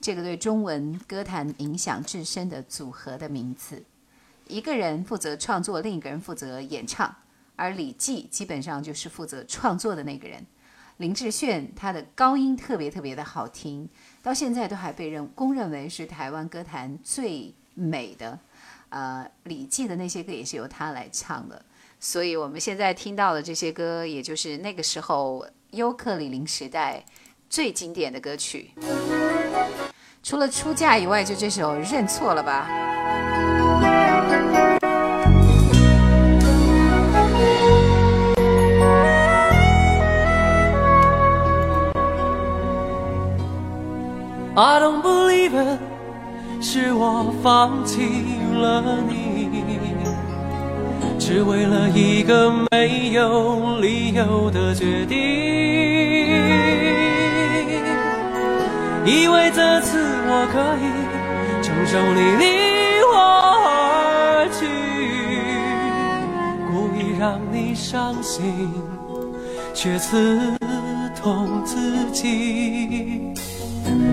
A: 这个对中文歌坛影响至深的组合的名字。一个人负责创作，另一个人负责演唱。而李记基本上就是负责创作的那个人，林志炫他的高音特别特别的好听，到现在都还被认公认为是台湾歌坛最美的。呃，李记的那些歌也是由他来唱的，所以我们现在听到的这些歌，也就是那个时候尤克里林时代最经典的歌曲。除了出嫁以外，就这首《认错了吧》。
C: I don't believe it，是我放弃了你，只为了一个没有理由的决定。以为这次我可以承受你离我而去，故意让你伤心，却刺痛自己。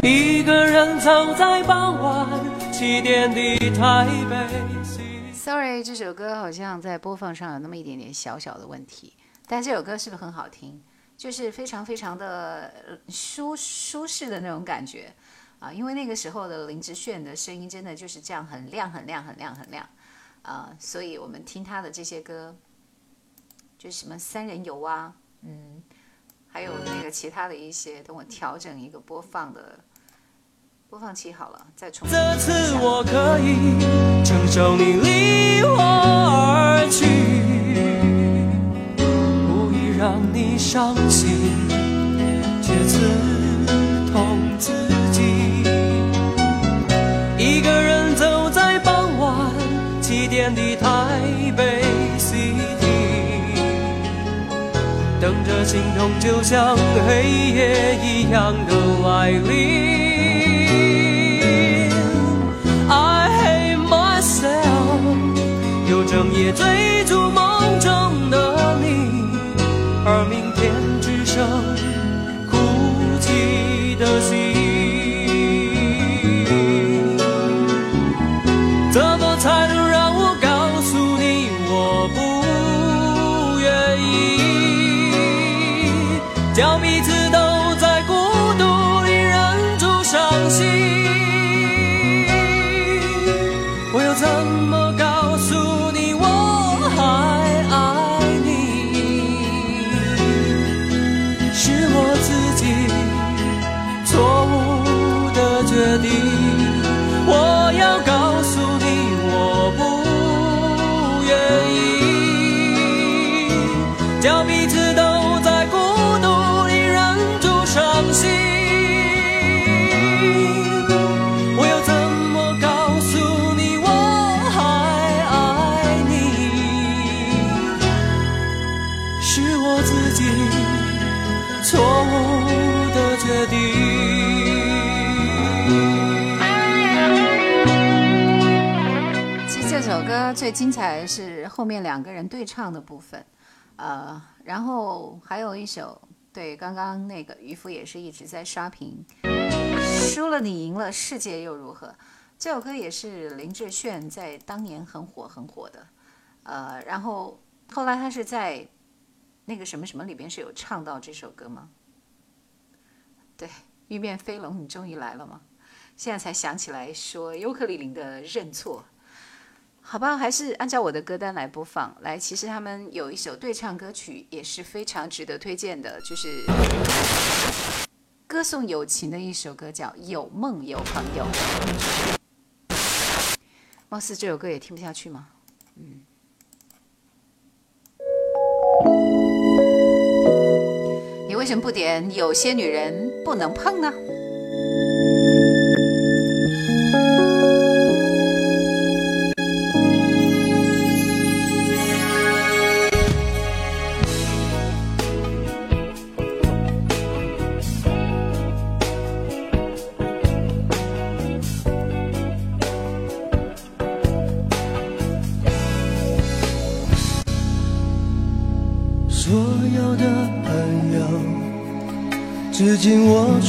C: 一个人走在傍晚起点的台北。
A: Sorry，这首歌好像在播放上有那么一点点小小的问题。但这首歌是不是很好听？就是非常非常的舒舒适的那种感觉啊，因为那个时候的林志炫的声音真的就是这样很亮很亮很亮很亮啊，所以我们听他的这些歌，就是什么三人游啊，嗯，还有那个其他的一些，等我调整一个播放的播放器好了，再重
C: 这次我可以承受你离我而去，不易让你伤心，却刺痛自己。一个人走在傍晚七点的台北 City，等着心痛就像黑夜一样的来临。整夜追逐梦中的你，而明天只剩哭泣的心。
A: 唱的部分，呃，然后还有一首，对，刚刚那个渔夫也是一直在刷屏，输了你赢了，世界又如何？这首歌也是林志炫在当年很火很火的，呃，然后后来他是在那个什么什么里边是有唱到这首歌吗？对，玉面飞龙，你终于来了吗？现在才想起来说尤克里里的认错。好吧，还是按照我的歌单来播放。来，其实他们有一首对唱歌曲也是非常值得推荐的，就是歌颂友情的一首歌，叫《有梦有朋友》。貌似这首歌也听不下去吗？嗯。你为什么不点《有些女人不能碰》呢？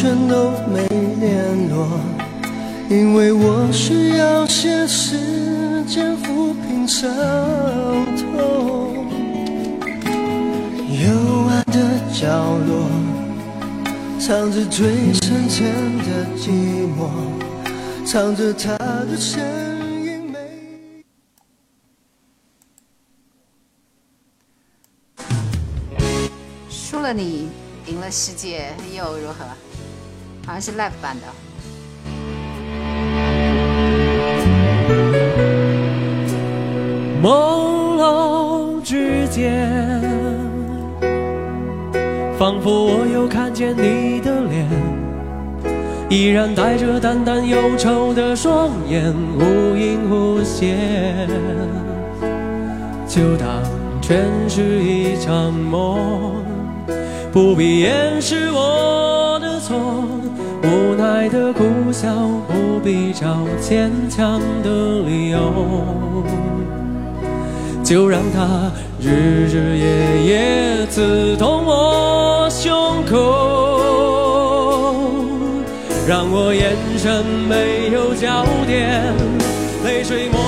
C: 全都没联络，因为我需要些时间抚平伤痛。幽暗的角落，藏着最深沉的寂寞，藏着他的身影没。
A: 输了你，赢了世界又如何？好像是 live 版的。
C: 朦胧之间，仿佛我又看见你的脸，依然带着淡淡忧愁的双眼，忽隐忽现。就当全是一场梦，不必掩饰我的错，无奈的苦笑，不必找坚强的理由。就让它日日夜夜刺痛我胸口，让我眼神没有焦点，泪水模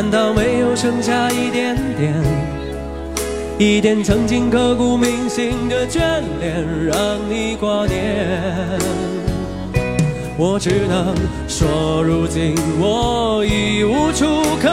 C: 难道没有剩下一点点？一点曾经刻骨铭心的眷恋，让你挂念。我只能说，如今我已无处可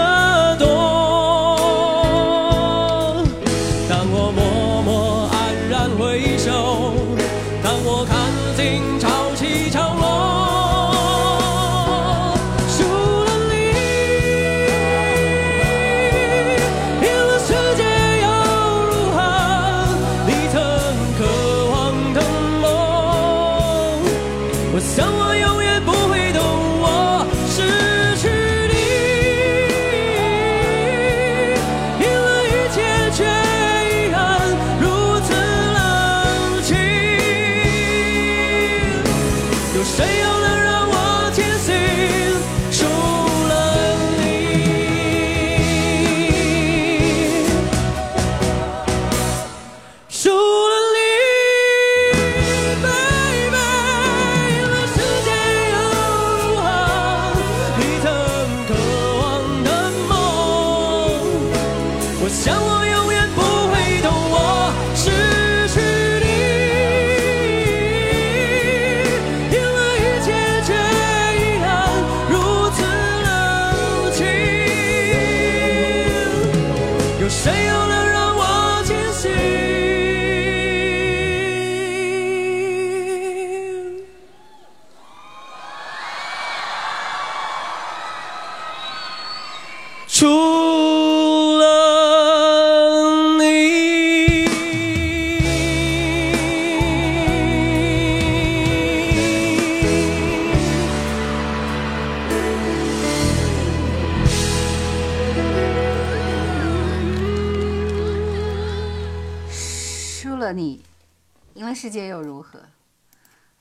C: 世界又如何？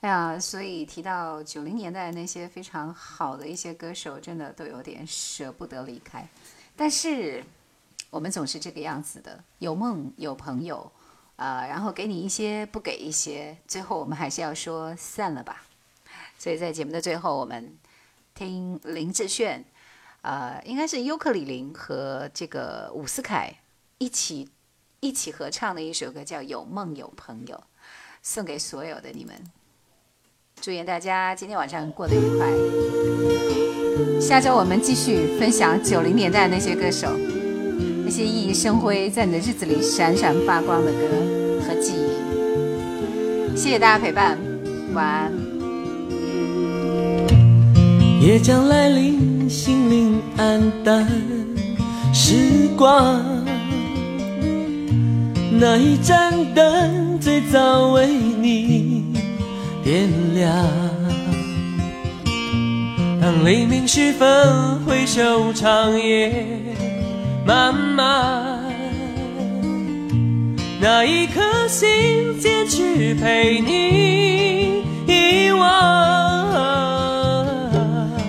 A: 哎呀，所以提到九零年代那些非常好的一些歌手，真的都有点舍不得离开。但是我们总是这个样子的，有梦有朋友，啊、然后给你一些，不给一些，最后我们还是要说散了吧。所以在节目的最后，我们听林志炫，呃，应该是尤克里林和这个伍思凯一起一起合唱的一首歌，叫《有梦有朋友》，送给所有的你们。祝愿大家今天晚上过得愉快。下周我们继续分享九零年代那些歌手，那些熠熠生辉在你的日子里闪闪发光的歌和记忆。谢谢大家陪伴，晚安。
C: 夜将来临，心灵黯淡，时光。那一盏灯最早为你点亮。当黎明时分，回首长夜漫漫，那一颗心坚持陪你遗忘。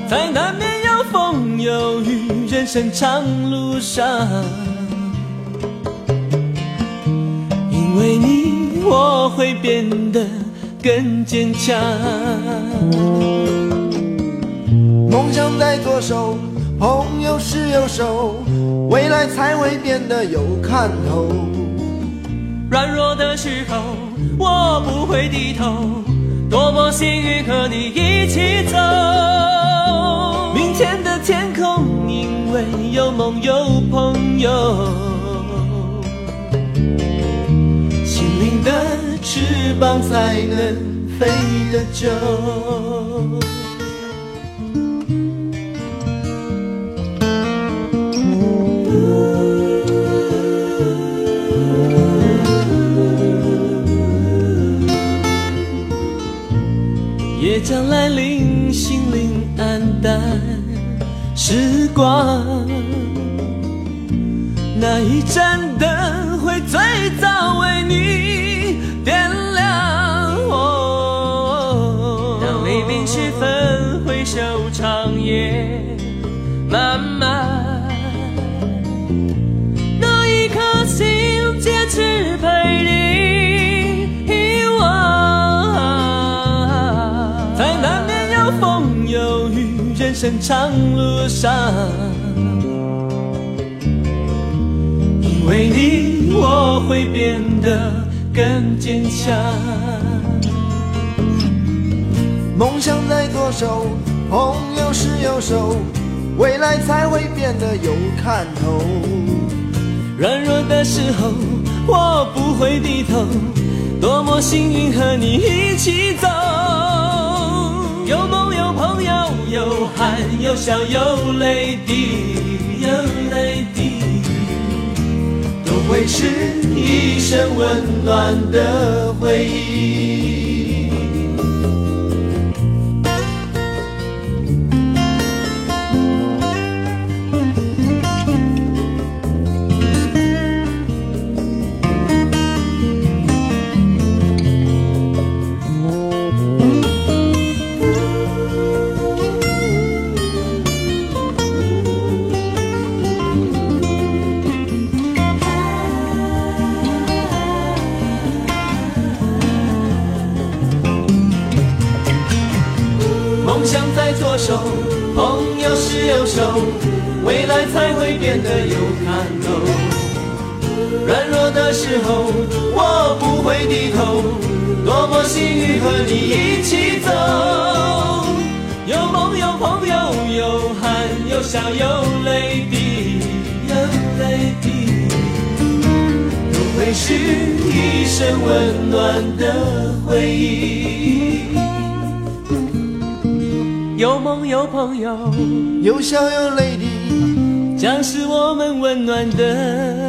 C: 在难免有风有雨，人生长路上，为你，我会变得更坚强。
G: 梦想在左手，朋友是右手，未来才会变得有看头。
C: 软弱的时候，我不会低头。多么幸运和你一起走。明天的天空，因为有梦有朋友。的翅膀才能飞得久。夜将来临，心灵黯淡，时光。那一盏灯会最早为你点亮。哦、当黎明时分，回首长夜漫漫。那一颗心坚持陪你遗忘。在难免有风有雨，人生长路上，因为你，我会变得更坚强。
G: 梦想在左手，朋友是右手，未来才会变得有看头。
C: 软弱的时候，我不会低头，多么幸运和你一起走。有梦有朋友，有汗有笑有泪滴，
G: 会是一生温暖的回忆。
C: 变得有看头。软弱的时候，我不会低头，多么幸运和你一起走。有梦有朋友，有汗有笑有泪滴，有泪滴，都会是一生温暖的回忆。有梦有朋友，
G: 有笑有泪
C: 那，是我们温暖的